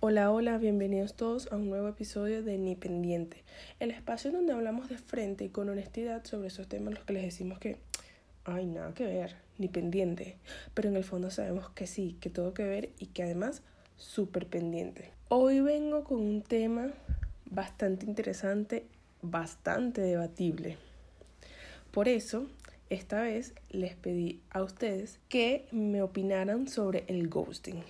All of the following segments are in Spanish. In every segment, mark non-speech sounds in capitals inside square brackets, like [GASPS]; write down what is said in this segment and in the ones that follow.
Hola, hola, bienvenidos todos a un nuevo episodio de Ni Pendiente, el espacio donde hablamos de frente y con honestidad sobre esos temas los que les decimos que, ay, nada que ver, ni pendiente, pero en el fondo sabemos que sí, que todo que ver y que además súper pendiente. Hoy vengo con un tema bastante interesante, bastante debatible. Por eso, esta vez les pedí a ustedes que me opinaran sobre el ghosting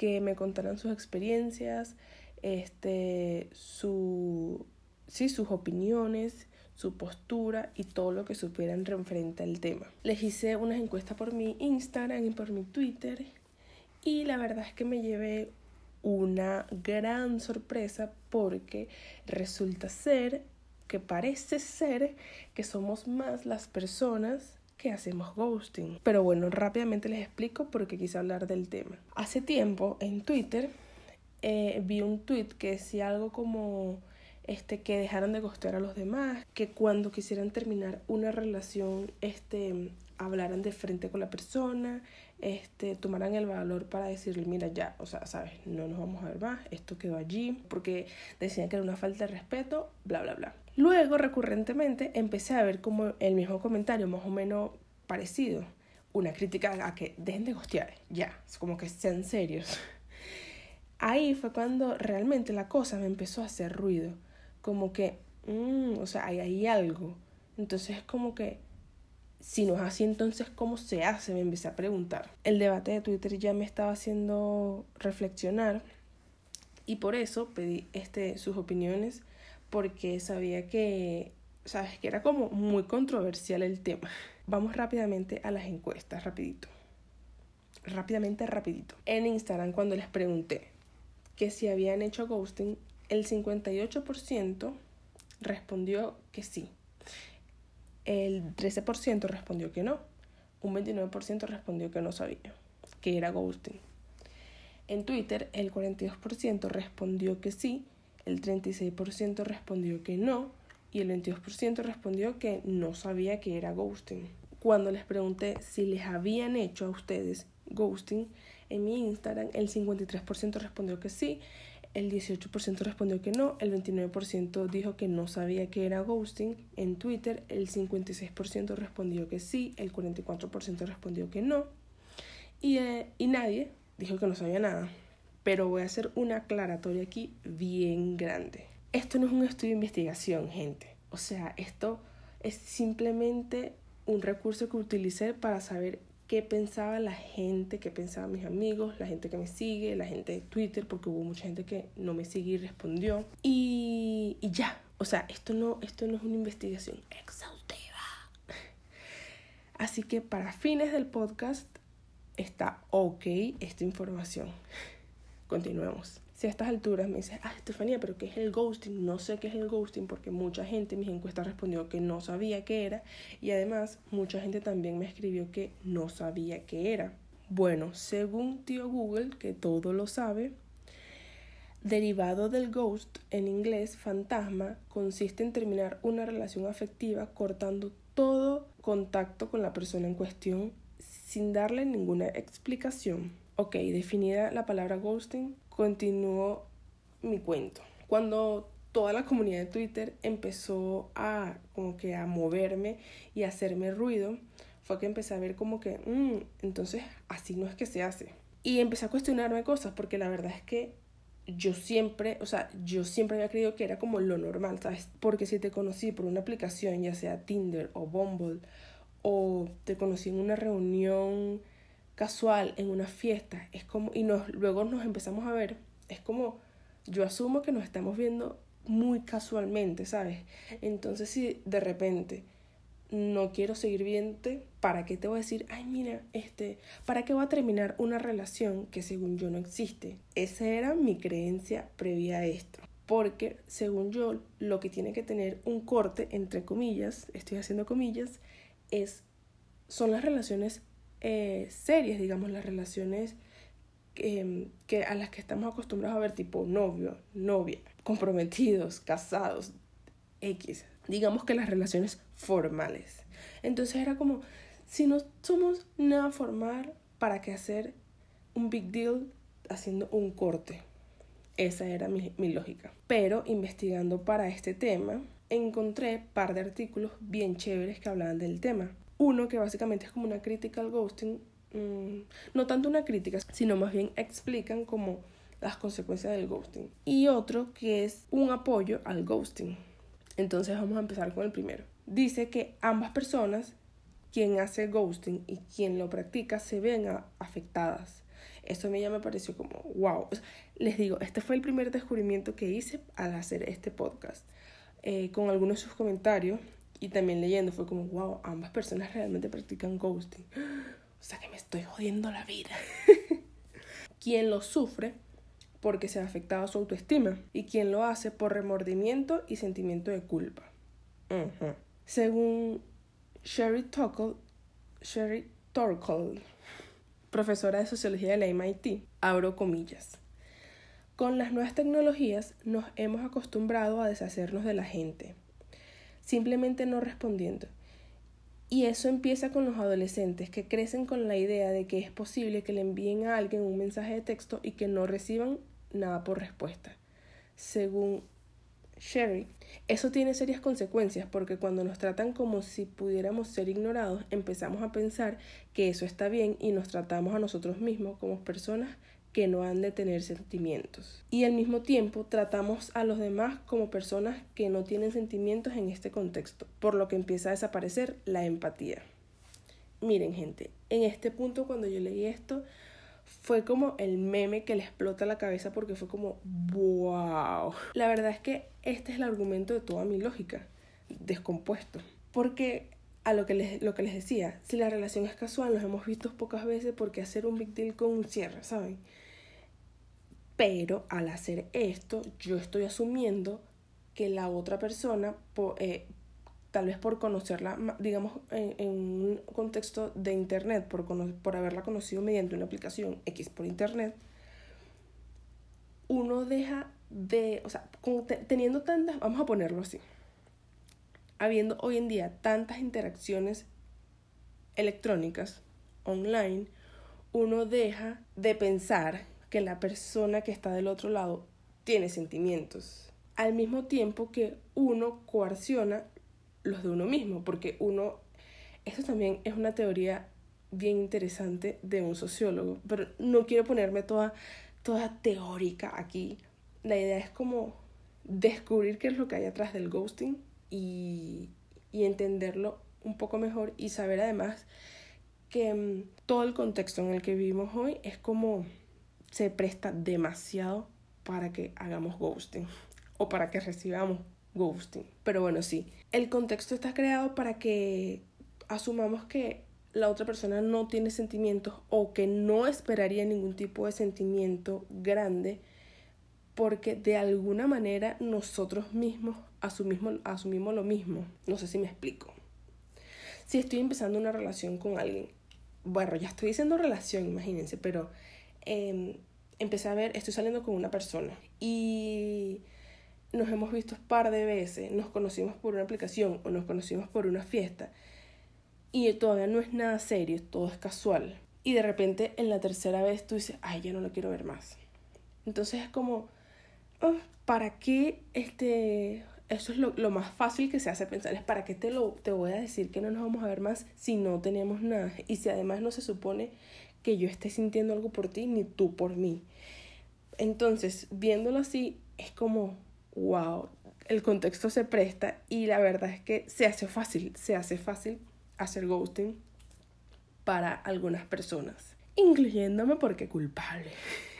que me contaran sus experiencias, este, su, sí, sus opiniones, su postura y todo lo que supieran referente al tema. Les hice unas encuestas por mi Instagram y por mi Twitter y la verdad es que me llevé una gran sorpresa porque resulta ser que parece ser que somos más las personas que hacemos ghosting. Pero bueno, rápidamente les explico porque quise hablar del tema. Hace tiempo en Twitter eh, vi un tweet que decía algo como este, que dejaran de ghostear a los demás, que cuando quisieran terminar una relación, este, hablaran de frente con la persona, este, tomaran el valor para decirle, mira, ya, o sea, sabes, no nos vamos a ver más, esto quedó allí, porque decían que era una falta de respeto, bla, bla, bla. Luego, recurrentemente, empecé a ver como el mismo comentario, más o menos parecido. Una crítica a que dejen de gostear, ya, es como que sean serios. Ahí fue cuando realmente la cosa me empezó a hacer ruido. Como que, mmm, o sea, hay ahí algo. Entonces, es como que, si no es así, entonces, ¿cómo se hace? Me empecé a preguntar. El debate de Twitter ya me estaba haciendo reflexionar y por eso pedí este, sus opiniones porque sabía que, sabes, que era como muy controversial el tema. Vamos rápidamente a las encuestas, rapidito. Rápidamente, rapidito. En Instagram, cuando les pregunté que si habían hecho ghosting, el 58% respondió que sí. El 13% respondió que no. Un 29% respondió que no sabía que era ghosting. En Twitter, el 42% respondió que sí el 36% respondió que no y el 22% respondió que no sabía que era ghosting. Cuando les pregunté si les habían hecho a ustedes ghosting en mi Instagram, el 53% respondió que sí, el 18% respondió que no, el 29% dijo que no sabía que era ghosting. En Twitter, el 56% respondió que sí, el 44% respondió que no y, eh, y nadie dijo que no sabía nada pero voy a hacer una aclaratoria aquí bien grande. Esto no es un estudio de investigación, gente. O sea, esto es simplemente un recurso que utilicé para saber qué pensaba la gente, qué pensaban mis amigos, la gente que me sigue, la gente de Twitter, porque hubo mucha gente que no me sigue y respondió. Y, y ya, o sea, esto no, esto no es una investigación exhaustiva. [LAUGHS] Así que para fines del podcast está ok esta información. Continuemos. Si a estas alturas me dices, ah, Estefanía, pero ¿qué es el ghosting? No sé qué es el ghosting porque mucha gente en mis encuestas respondió que no sabía qué era y además mucha gente también me escribió que no sabía qué era. Bueno, según tío Google, que todo lo sabe, derivado del ghost en inglés fantasma consiste en terminar una relación afectiva cortando todo contacto con la persona en cuestión sin darle ninguna explicación. Ok, definida la palabra ghosting, continuó mi cuento. Cuando toda la comunidad de Twitter empezó a como que a moverme y a hacerme ruido, fue que empecé a ver como que, mm, entonces así no es que se hace. Y empecé a cuestionarme cosas porque la verdad es que yo siempre, o sea, yo siempre había creído que era como lo normal, ¿sabes? Porque si te conocí por una aplicación, ya sea Tinder o Bumble, o te conocí en una reunión casual en una fiesta, es como, y nos, luego nos empezamos a ver, es como, yo asumo que nos estamos viendo muy casualmente, ¿sabes? Entonces si de repente no quiero seguir viéndote, ¿para qué te voy a decir, ay mira, este, ¿para qué voy a terminar una relación que según yo no existe? Esa era mi creencia previa a esto. Porque según yo, lo que tiene que tener un corte, entre comillas, estoy haciendo comillas, es, son las relaciones eh, series, digamos, las relaciones que, que, a las que estamos acostumbrados a ver, tipo novio, novia, comprometidos, casados, X. Digamos que las relaciones formales. Entonces era como, si no somos nada formal, ¿para qué hacer un big deal haciendo un corte? Esa era mi, mi lógica. Pero investigando para este tema, encontré par de artículos bien chéveres que hablaban del tema. Uno que básicamente es como una crítica al ghosting, mm, no tanto una crítica, sino más bien explican como las consecuencias del ghosting. Y otro que es un apoyo al ghosting. Entonces vamos a empezar con el primero. Dice que ambas personas, quien hace ghosting y quien lo practica, se ven afectadas. Eso a mí ya me pareció como, wow. les digo, este fue el primer descubrimiento que hice al hacer este podcast. Eh, con algunos de sus comentarios y también leyendo, fue como, wow, ambas personas realmente practican ghosting. [GASPS] O sea que me estoy jodiendo la vida. [LAUGHS] quien lo sufre porque se ha afectado su autoestima y quien lo hace por remordimiento y sentimiento de culpa. Según Sherry Torkel, Sherry Torkel, profesora de sociología de la MIT, abro comillas. Con las nuevas tecnologías nos hemos acostumbrado a deshacernos de la gente, simplemente no respondiendo. Y eso empieza con los adolescentes que crecen con la idea de que es posible que le envíen a alguien un mensaje de texto y que no reciban nada por respuesta. Según Sherry, eso tiene serias consecuencias porque cuando nos tratan como si pudiéramos ser ignorados, empezamos a pensar que eso está bien y nos tratamos a nosotros mismos como personas que no han de tener sentimientos. Y al mismo tiempo tratamos a los demás como personas que no tienen sentimientos en este contexto, por lo que empieza a desaparecer la empatía. Miren gente, en este punto cuando yo leí esto, fue como el meme que le explota la cabeza porque fue como, wow. La verdad es que este es el argumento de toda mi lógica, descompuesto. Porque a lo que, les, lo que les decía, si la relación es casual, nos hemos visto pocas veces porque hacer un big deal con un cierre, ¿saben? Pero al hacer esto, yo estoy asumiendo que la otra persona eh, tal vez por conocerla, digamos, en, un contexto de Internet, por, por haberla conocido mediante una aplicación X por Internet, uno deja de, o sea, teniendo tantas, vamos a ponerlo así, habiendo hoy en día tantas interacciones electrónicas, online, uno deja de pensar que la persona que está del otro lado tiene sentimientos, al mismo tiempo que uno coerciona los de uno mismo, porque uno, esto también es una teoría bien interesante de un sociólogo, pero no quiero ponerme toda, toda teórica aquí. La idea es como descubrir qué es lo que hay atrás del ghosting y, y entenderlo un poco mejor y saber además que mm, todo el contexto en el que vivimos hoy es como se presta demasiado para que hagamos ghosting o para que recibamos ghosting. Pero bueno, sí, el contexto está creado para que asumamos que la otra persona no tiene sentimientos o que no esperaría ningún tipo de sentimiento grande porque de alguna manera nosotros mismos asumimos, asumimos lo mismo. No sé si me explico. Si estoy empezando una relación con alguien, bueno, ya estoy diciendo relación, imagínense, pero em, empecé a ver, estoy saliendo con una persona y nos hemos visto un par de veces, nos conocimos por una aplicación o nos conocimos por una fiesta y todavía no es nada serio, todo es casual. Y de repente en la tercera vez tú dices, ay, ya no lo quiero ver más. Entonces es como, oh, ¿para qué este... Eso es lo, lo, más fácil que se hace pensar, es para qué te, lo, te voy a decir que no nos vamos a ver más si no tenemos nada. Y si además no se supone que yo esté sintiendo algo por ti, ni tú por mí. Entonces, viéndolo así, es como, wow, el contexto se presta y la verdad es que se hace fácil, se hace fácil hacer ghosting para algunas personas, incluyéndome porque culpable.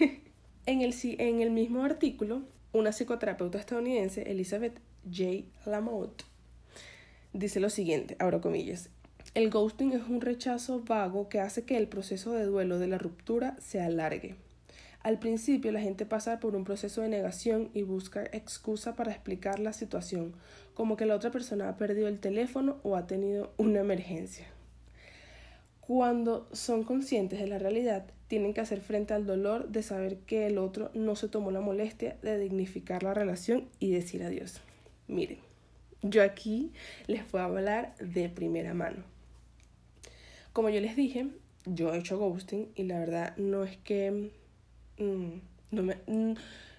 [LAUGHS] en, el, en el mismo artículo, una psicoterapeuta estadounidense, Elizabeth J. Lamotte, dice lo siguiente, abro comillas, el ghosting es un rechazo vago que hace que el proceso de duelo de la ruptura se alargue. Al principio la gente pasa por un proceso de negación y busca excusa para explicar la situación, como que la otra persona ha perdido el teléfono o ha tenido una emergencia. Cuando son conscientes de la realidad, tienen que hacer frente al dolor de saber que el otro no se tomó la molestia de dignificar la relación y decir adiós. Miren, yo aquí les a hablar de primera mano. Como yo les dije, yo he hecho ghosting y la verdad no es que Mm, no, me, mm,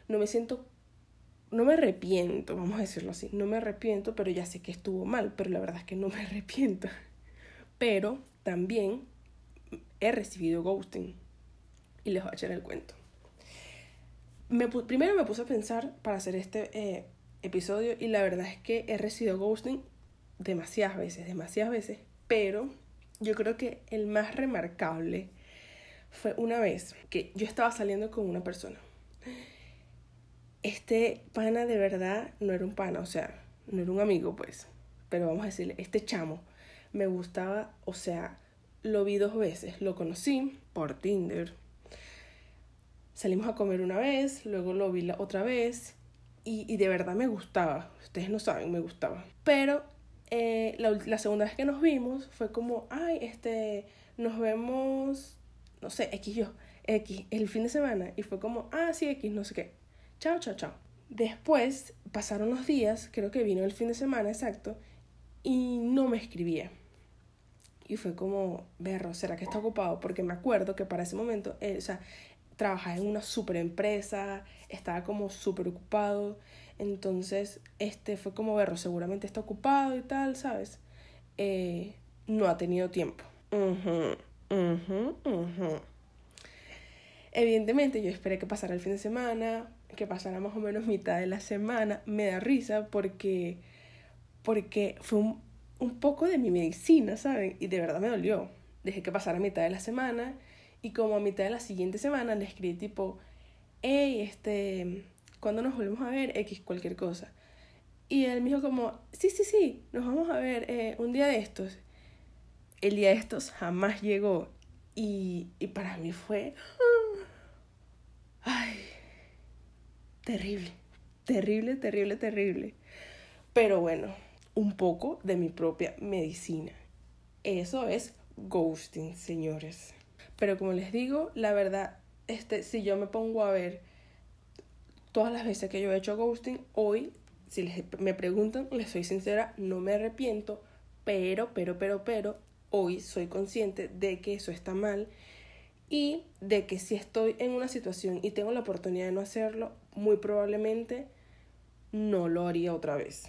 no me siento, no me arrepiento, vamos a decirlo así, no me arrepiento, pero ya sé que estuvo mal, pero la verdad es que no me [LAUGHS] arrepiento. Pero también he recibido ghosting y les voy a echar el cuento. Me, primero me puse a pensar para hacer este eh, episodio y la verdad es que he recibido ghosting demasiadas veces, demasiadas veces, pero yo creo que el más remarcable fue una vez que yo estaba saliendo con una persona. Este pana de verdad no era un pana, o sea, no era un amigo, pues, pero vamos a decirle, este chamo me gustaba, o sea, lo vi dos veces, lo conocí por Tinder. Salimos a comer una vez, luego lo vi la otra vez y, y de verdad me gustaba. Ustedes no saben, me gustaba. Pero eh, la, la, segunda vez que nos vimos fue como, ay, este, nos vemos, no sé, X yo, X, el fin de semana. Y fue como, ah, sí, X, no sé qué. Chao, chao, chao. Después pasaron los días, creo que vino el fin de semana exacto, y no me escribía. Y fue como, berro, ¿será que está ocupado? Porque me acuerdo que para ese momento, eh, o sea, trabajaba en una super empresa, estaba como súper ocupado. Entonces, este fue como verlo, seguramente está ocupado y tal, ¿sabes? Eh, no ha tenido tiempo. Evidentemente, yo esperé que pasara el fin de semana, que pasara más o menos mitad de la semana. Me da risa porque, porque fue un, un poco de mi medicina, ¿saben? Y de verdad me dolió. Dejé que pasara mitad de la semana y como a mitad de la siguiente semana le escribí tipo, hey, este, cuando nos volvemos a ver? X, cualquier cosa. Y él me dijo como, sí, sí, sí, nos vamos a ver eh, un día de estos. El día de estos jamás llegó. Y, y para mí fue... [GASPS] Ay, terrible, terrible, terrible, terrible. Pero bueno, un poco de mi propia medicina. Eso es ghosting, señores. Pero como les digo, la verdad, este, si yo me pongo a ver todas las veces que yo he hecho ghosting, hoy, si les, me preguntan, les soy sincera, no me arrepiento, pero, pero, pero, pero, hoy soy consciente de que eso está mal y de que si estoy en una situación y tengo la oportunidad de no hacerlo, muy probablemente no lo haría otra vez.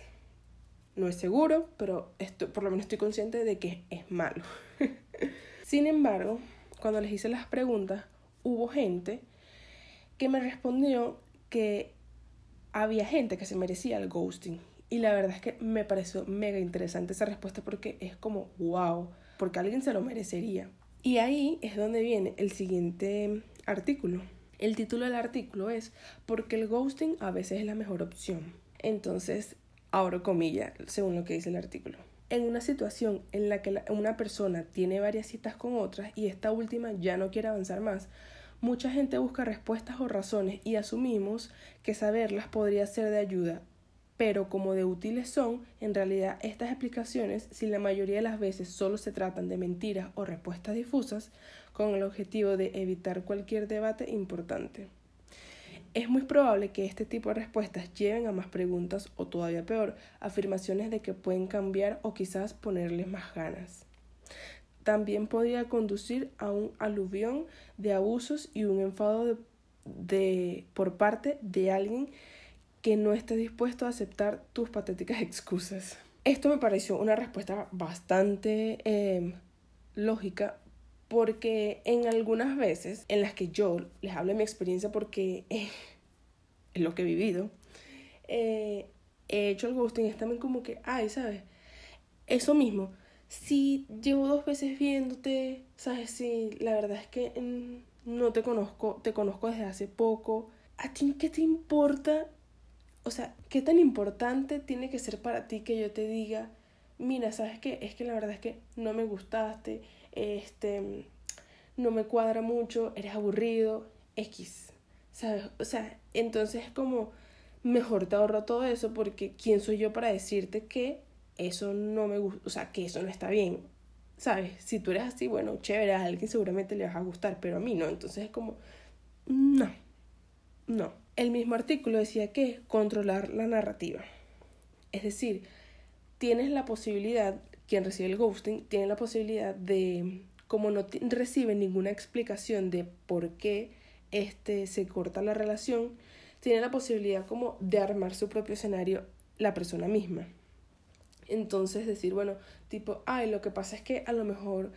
No es seguro, pero estoy, por lo menos estoy consciente de que es malo. [LAUGHS] Sin embargo, cuando les hice las preguntas, hubo gente que me respondió que había gente que se merecía el ghosting. Y la verdad es que me pareció mega interesante esa respuesta porque es como, wow, porque alguien se lo merecería. Y ahí es donde viene el siguiente artículo. El título del artículo es porque el ghosting a veces es la mejor opción. Entonces, abro comillas, según lo que dice el artículo. En una situación en la que una persona tiene varias citas con otras y esta última ya no quiere avanzar más, Mucha gente busca respuestas o razones y asumimos que saberlas podría ser de ayuda, pero como de útiles son, en realidad estas explicaciones, si la mayoría de las veces solo se tratan de mentiras o respuestas difusas, con el objetivo de evitar cualquier debate importante. Es muy probable que este tipo de respuestas lleven a más preguntas o todavía peor, afirmaciones de que pueden cambiar o quizás ponerles más ganas también podría conducir a un aluvión de abusos y un enfado de, por parte de alguien que no esté dispuesto a aceptar tus patéticas excusas. Esto me pareció una respuesta bastante em, lógica porque en algunas veces en las que yo les hablo de mi experiencia porque [LAUGHS] es lo que he vivido, eh, he hecho el ghosting es también como que, ay, ¿sabes? Eso mismo, si llevo dos veces viéndote, sabes, si la verdad es que mm, no te conozco, te conozco desde hace poco, ¿a ti qué te importa? O sea, ¿qué tan importante tiene que ser para ti que yo te diga, mira, sabes qué, es que la verdad es que no me gustaste, este, no me cuadra mucho, eres aburrido, X, ¿sabes? O sea, entonces es como, mejor te ahorro todo eso porque ¿quién soy yo para decirte que eso no me gusta, o sea, que eso no está bien. ¿Sabes? Si tú eres así, bueno, chévere, a alguien seguramente le vas a gustar, pero a mí no. Entonces es como, no, no. El mismo artículo decía que controlar la narrativa. Es decir, tienes la posibilidad, quien recibe el ghosting, tiene la posibilidad de, como no recibe ninguna explicación de por qué este, se corta la relación, tiene la posibilidad como de armar su propio escenario la persona misma. Entonces decir, bueno, tipo, ay, lo que pasa es que a lo mejor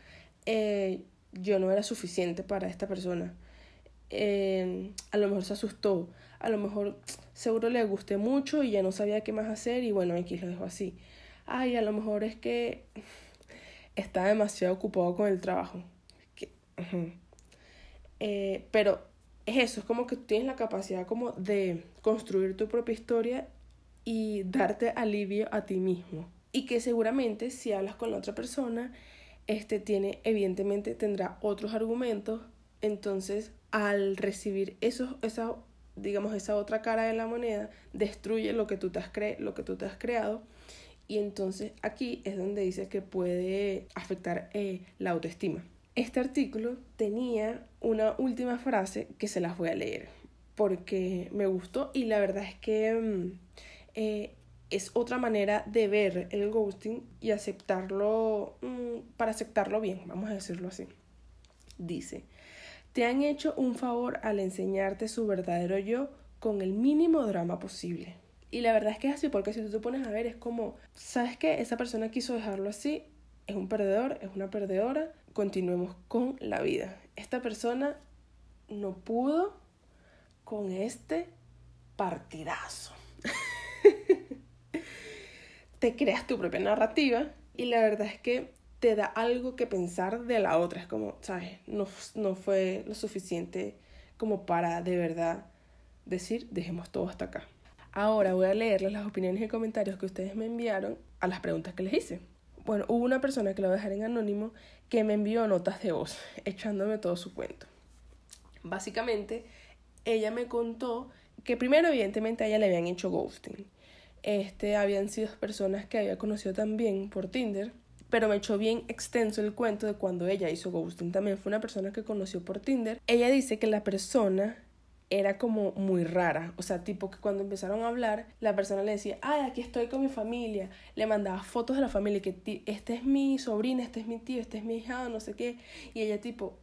eh, yo no era suficiente para esta persona. Eh, a lo mejor se asustó, a lo mejor seguro le gusté mucho y ya no sabía qué más hacer y bueno, X lo dejó así. Ay, a lo mejor es que está demasiado ocupado con el trabajo. Eh, pero es eso, es como que tú tienes la capacidad como de construir tu propia historia y darte alivio a ti mismo. Y que seguramente si hablas con la otra persona, este tiene, evidentemente tendrá otros argumentos. Entonces, al recibir esos, esa, digamos, esa otra cara de la moneda, destruye lo que tú te has, cre lo que tú te has creado. Y entonces aquí es donde dice que puede afectar eh, la autoestima. Este artículo tenía una última frase que se las voy a leer porque me gustó y la verdad es que mm, eh, es otra manera de ver el ghosting y aceptarlo mm, para aceptarlo bien, vamos a decirlo así. Dice, te han hecho un favor al enseñarte su verdadero yo con el mínimo drama posible. Y la verdad es que es así, porque si tú te pones a ver, es como, ¿sabes qué? Esa persona quiso dejarlo así, es un perdedor, es una perdedora, continuemos con la vida. Esta persona no pudo con este partidazo. [LAUGHS] te creas tu propia narrativa y la verdad es que te da algo que pensar de la otra. Es como, ¿sabes? No, no fue lo suficiente como para de verdad decir, dejemos todo hasta acá. Ahora voy a leerles las opiniones y comentarios que ustedes me enviaron a las preguntas que les hice. Bueno, hubo una persona que lo voy a dejar en anónimo que me envió notas de voz, [LAUGHS] echándome todo su cuento. Básicamente, ella me contó que primero, evidentemente, a ella le habían hecho ghosting. Este, habían sido personas que había conocido también por Tinder, pero me echó bien extenso el cuento de cuando ella hizo ghosting. También fue una persona que conoció por Tinder. Ella dice que la persona era como muy rara. O sea, tipo que cuando empezaron a hablar, la persona le decía, ay, aquí estoy con mi familia. Le mandaba fotos de la familia, que este es mi sobrina, este es mi tío, este es mi hija, no sé qué. Y ella tipo,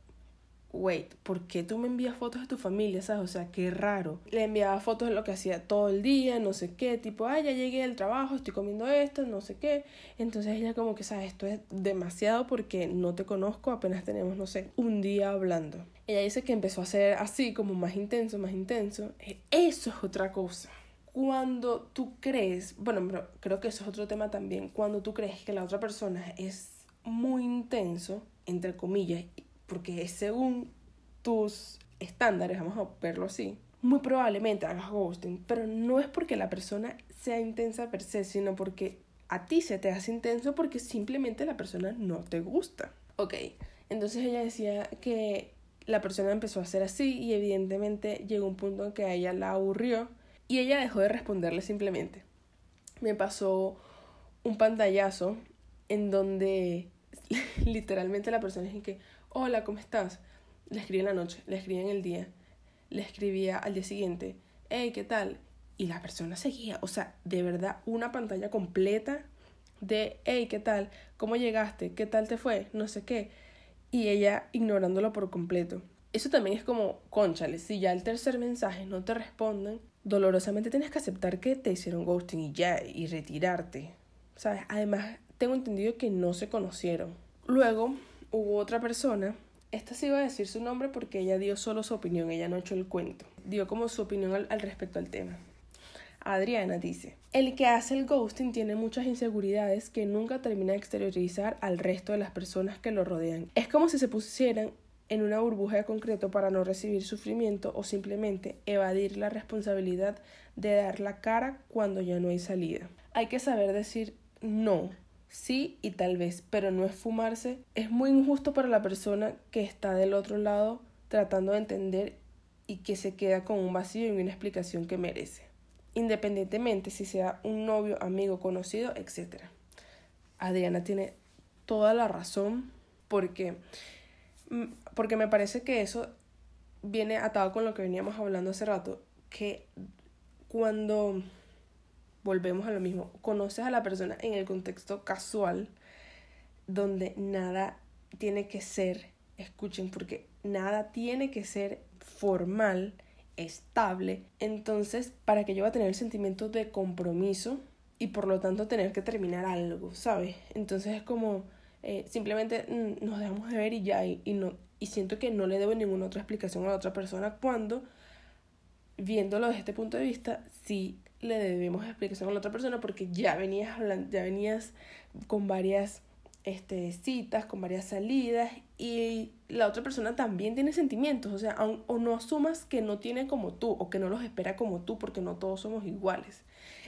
wait, ¿por qué tú me envías fotos de tu familia? ¿Sabes? O sea, qué raro. Le enviaba fotos de lo que hacía todo el día, no sé qué, tipo, ay, ya llegué del trabajo, estoy comiendo esto, no sé qué. Entonces ella como que, ¿sabes? Esto es demasiado porque no te conozco, apenas tenemos, no sé, un día hablando. Ella dice que empezó a ser así, como más intenso, más intenso. Eh, eso es otra cosa. Cuando tú crees, bueno, pero creo que eso es otro tema también, cuando tú crees que la otra persona es muy intenso, entre comillas, porque es según tus estándares, vamos a verlo así, muy probablemente hagas ghosting, pero no es porque la persona sea intensa per se, sino porque a ti se te hace intenso porque simplemente la persona no te gusta. Ok, entonces ella decía que la persona empezó a hacer así y evidentemente llegó un punto en que a ella la aburrió y ella dejó de responderle simplemente. Me pasó un pantallazo en donde [LAUGHS] literalmente la persona es que, hola, ¿cómo estás? Le escribí en la noche, le escribí en el día, le escribía al día siguiente, hey, ¿qué tal? Y la persona seguía, o sea, de verdad, una pantalla completa de, hey, ¿qué tal? ¿Cómo llegaste? ¿Qué tal te fue? No sé qué. Y ella ignorándolo por completo. Eso también es como, conchale, si ya el tercer mensaje no te responden, dolorosamente tienes que aceptar que te hicieron ghosting y ya, y retirarte. ¿Sabes? Además, tengo entendido que no se conocieron. Luego, hubo otra persona, esta sí iba a decir su nombre porque ella dio solo su opinión, ella no echó el cuento, dio como su opinión al, al respecto al tema. Adriana dice, el que hace el ghosting tiene muchas inseguridades que nunca termina de exteriorizar al resto de las personas que lo rodean. Es como si se pusieran en una burbuja de concreto para no recibir sufrimiento o simplemente evadir la responsabilidad de dar la cara cuando ya no hay salida. Hay que saber decir no sí y tal vez, pero no es fumarse. Es muy injusto para la persona que está del otro lado tratando de entender y que se queda con un vacío y una explicación que merece, independientemente si sea un novio, amigo, conocido, etc. Adriana tiene toda la razón porque, mm, porque me parece que eso viene atado con lo que veníamos hablando hace rato, que cuando volvemos a lo mismo, conoces a la persona en el contexto casual, donde nada tiene que ser, escuchen, porque nada tiene que ser formal estable. Entonces, ¿para que yo va a tener el sentimiento de compromiso y por lo tanto tener que terminar algo, ¿sabes? Entonces es como eh, simplemente mm, nos dejamos de ver y ya, y, no, y siento que no le debo ninguna otra explicación a la otra persona cuando, viéndolo desde este punto de vista, sí le debemos explicación a la otra persona porque ya venías hablando, ya venías con varias este, citas, con varias salidas y la otra persona también tiene sentimientos, o sea, o no asumas que no tiene como tú o que no los espera como tú porque no todos somos iguales.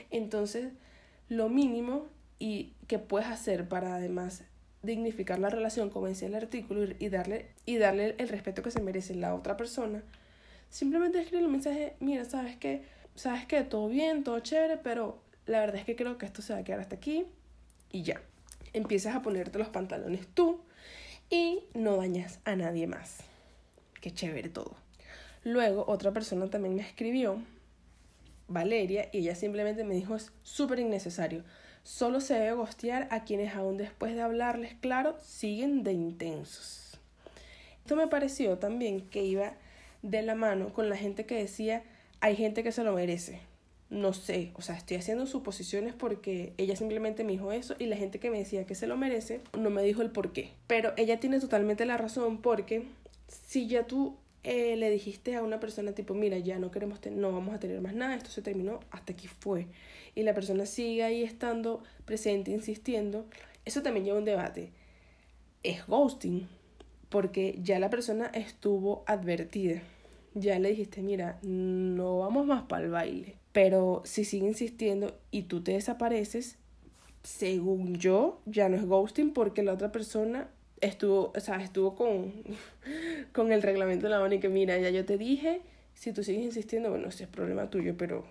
Entonces, lo mínimo y que puedes hacer para además dignificar la relación, como decía el artículo, y darle, y darle el respeto que se merece la otra persona, simplemente escribe un mensaje, mira, sabes que, sabes que todo bien, todo chévere, pero la verdad es que creo que esto se va a quedar hasta aquí y ya. Empiezas a ponerte los pantalones tú y no dañas a nadie más. Qué chévere todo. Luego otra persona también me escribió, Valeria, y ella simplemente me dijo es súper innecesario. Solo se debe gostear a quienes aún después de hablarles claro siguen de intensos. Esto me pareció también que iba de la mano con la gente que decía hay gente que se lo merece. No sé, o sea, estoy haciendo suposiciones porque ella simplemente me dijo eso y la gente que me decía que se lo merece no me dijo el por qué. Pero ella tiene totalmente la razón porque si ya tú eh, le dijiste a una persona tipo, mira, ya no queremos, no vamos a tener más nada, esto se terminó, hasta aquí fue y la persona sigue ahí estando presente, insistiendo, eso también lleva un debate. Es ghosting, porque ya la persona estuvo advertida. Ya le dijiste, mira, no vamos más para el baile. Pero si sigue insistiendo y tú te desapareces, según yo, ya no es ghosting porque la otra persona estuvo, o sea, estuvo con, [LAUGHS] con el reglamento de la mano y que mira, ya yo te dije, si tú sigues insistiendo, bueno, ese es problema tuyo, pero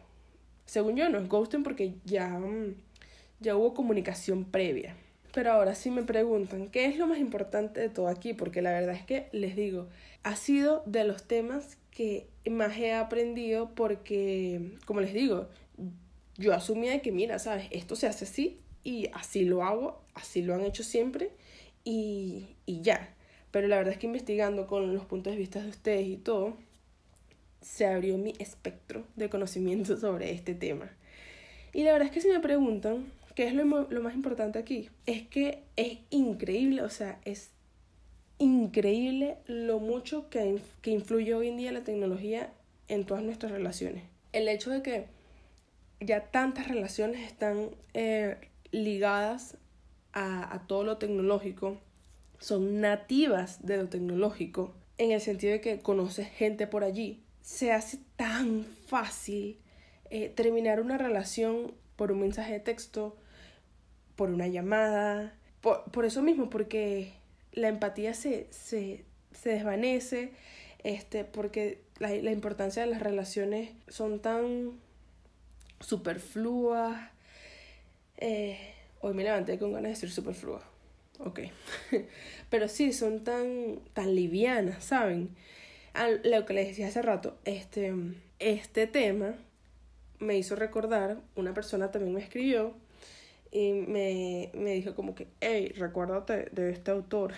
según yo, no es ghosting porque ya, mm, ya hubo comunicación previa. Pero ahora sí me preguntan, ¿qué es lo más importante de todo aquí? Porque la verdad es que les digo, ha sido de los temas que más he aprendido porque, como les digo, yo asumía que, mira, sabes, esto se hace así y así lo hago, así lo han hecho siempre y, y ya. Pero la verdad es que investigando con los puntos de vista de ustedes y todo, se abrió mi espectro de conocimiento [LAUGHS] sobre este tema. Y la verdad es que si me preguntan qué es lo, lo más importante aquí, es que es increíble, o sea, es increíble lo mucho que, que influye hoy en día la tecnología en todas nuestras relaciones. El hecho de que ya tantas relaciones están eh, ligadas a, a todo lo tecnológico, son nativas de lo tecnológico, en el sentido de que conoces gente por allí se hace tan fácil eh, terminar una relación por un mensaje de texto, por una llamada, por, eso mismo, porque la empatía se, se, se desvanece, este, porque la, la, importancia de las relaciones son tan superfluas. Eh, hoy me levanté con ganas de decir superfluas. Ok. [LAUGHS] Pero sí, son tan, tan livianas, ¿saben? lo que les decía hace rato, este, este tema me hizo recordar, una persona también me escribió y me, me dijo como que, hey, recuérdate de este autor,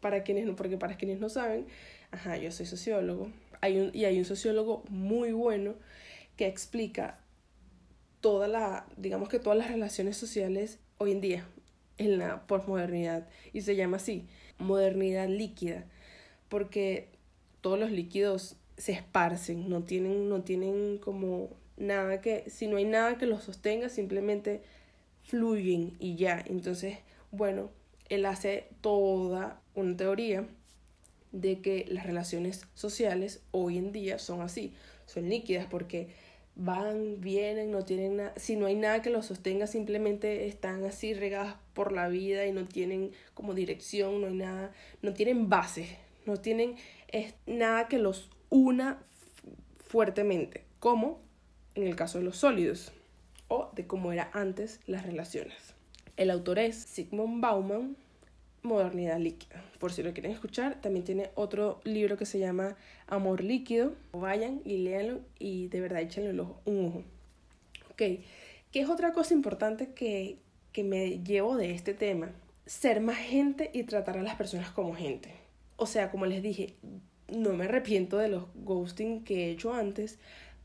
para quienes no, porque para quienes no saben, ajá, yo soy sociólogo, hay un, y hay un sociólogo muy bueno que explica toda la, digamos que todas las relaciones sociales hoy en día, en la posmodernidad, y se llama así, modernidad líquida, porque todos los líquidos se esparcen, no tienen, no tienen como nada que, si no hay nada que los sostenga, simplemente fluyen y ya. Entonces, bueno, él hace toda una teoría de que las relaciones sociales hoy en día son así, son líquidas porque van, vienen, no tienen nada, si no hay nada que los sostenga, simplemente están así regadas por la vida y no tienen como dirección, no hay nada, no tienen bases, no tienen es nada que los una fuertemente, como en el caso de los sólidos o de cómo era antes las relaciones. El autor es Sigmund Bauman, Modernidad Líquida. Por si lo quieren escuchar, también tiene otro libro que se llama Amor Líquido. Vayan y léanlo y de verdad échenle un ojo. Ok, ¿qué es otra cosa importante que, que me llevo de este tema? Ser más gente y tratar a las personas como gente o sea, como les dije, no me arrepiento de los ghosting que he hecho antes,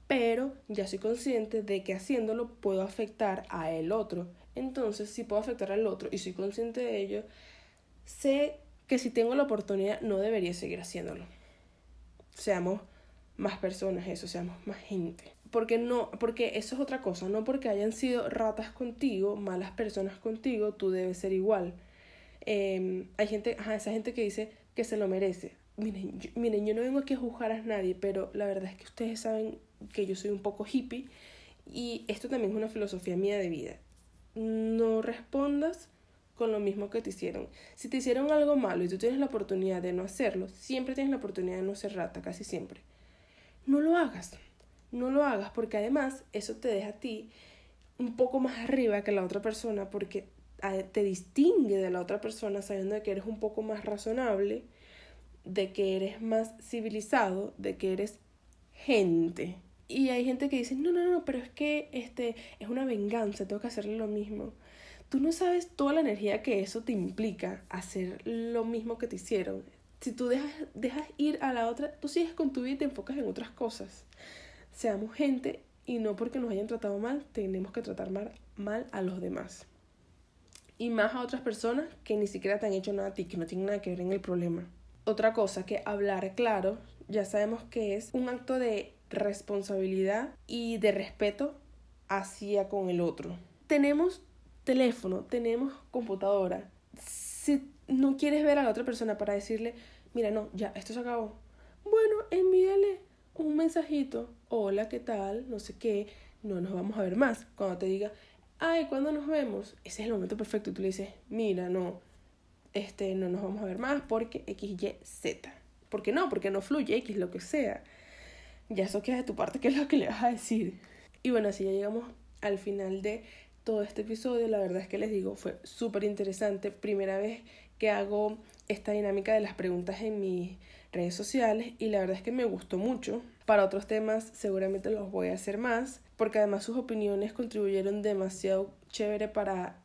pero ya soy consciente de que haciéndolo puedo afectar a el otro. Entonces, si puedo afectar al otro y soy consciente de ello, sé que si tengo la oportunidad no debería seguir haciéndolo. Seamos más personas, eso, seamos más gente. Porque no, porque eso es otra cosa, no porque hayan sido ratas contigo, malas personas contigo, tú debes ser igual. Em, hay gente, ajá, esa gente que dice que se lo merece. Miren yo, miren, yo no vengo aquí a juzgar a nadie, pero la verdad es que ustedes saben que yo soy un poco hippie y esto también es una filosofía mía de vida. No respondas con lo mismo que te hicieron. Si te hicieron algo malo y tú tienes la oportunidad de no hacerlo, siempre tienes la oportunidad de no ser rata, casi siempre no lo hagas. No lo hagas porque además eso te deja a ti un poco más arriba que la otra persona porque te distingue de la otra persona sabiendo que eres un poco más razonable, de que eres más civilizado, de que eres gente. Y hay gente que dice, no, no, no, pero es que este, es una venganza, tengo que hacerle lo mismo. Tú no sabes toda la energía que eso te implica hacer lo mismo que te hicieron si tú dejas, dejas ir a la otra, tú sigues con tu vida y te enfocas en otras cosas. Seamos gente y no porque nos hayan tratado mal, tenemos que tratar mal, mal a los demás. Y más a otras personas que ni siquiera te han hecho nada a ti, que no tienen nada que ver en el problema. Otra cosa que hablar claro, ya sabemos que es un acto de responsabilidad y de respeto hacia con el otro. Tenemos teléfono, tenemos computadora. Si no quieres ver a la otra persona para decirle, mira, no, ya, esto se acabó. Bueno, envíale un mensajito, hola, ¿qué tal? No sé qué, no nos vamos a ver más. Cuando te diga, ay, ¿cuándo nos vemos? Ese es el momento perfecto y tú le dices, mira, no, este, no nos vamos a ver más porque X, Y, Z. ¿Por qué no? Porque no fluye X, lo que sea. Ya eso queda de tu parte, ¿qué es lo que le vas a decir? Y bueno, así ya llegamos al final de todo este episodio. La verdad es que les digo, fue súper interesante. Primera vez que hago esta dinámica de las preguntas en mis redes sociales y la verdad es que me gustó mucho. Para otros temas seguramente los voy a hacer más porque además sus opiniones contribuyeron demasiado chévere para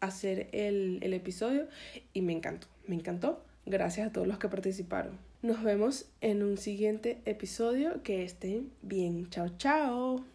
hacer el, el episodio y me encantó, me encantó. Gracias a todos los que participaron. Nos vemos en un siguiente episodio. Que estén bien. Chao, chao.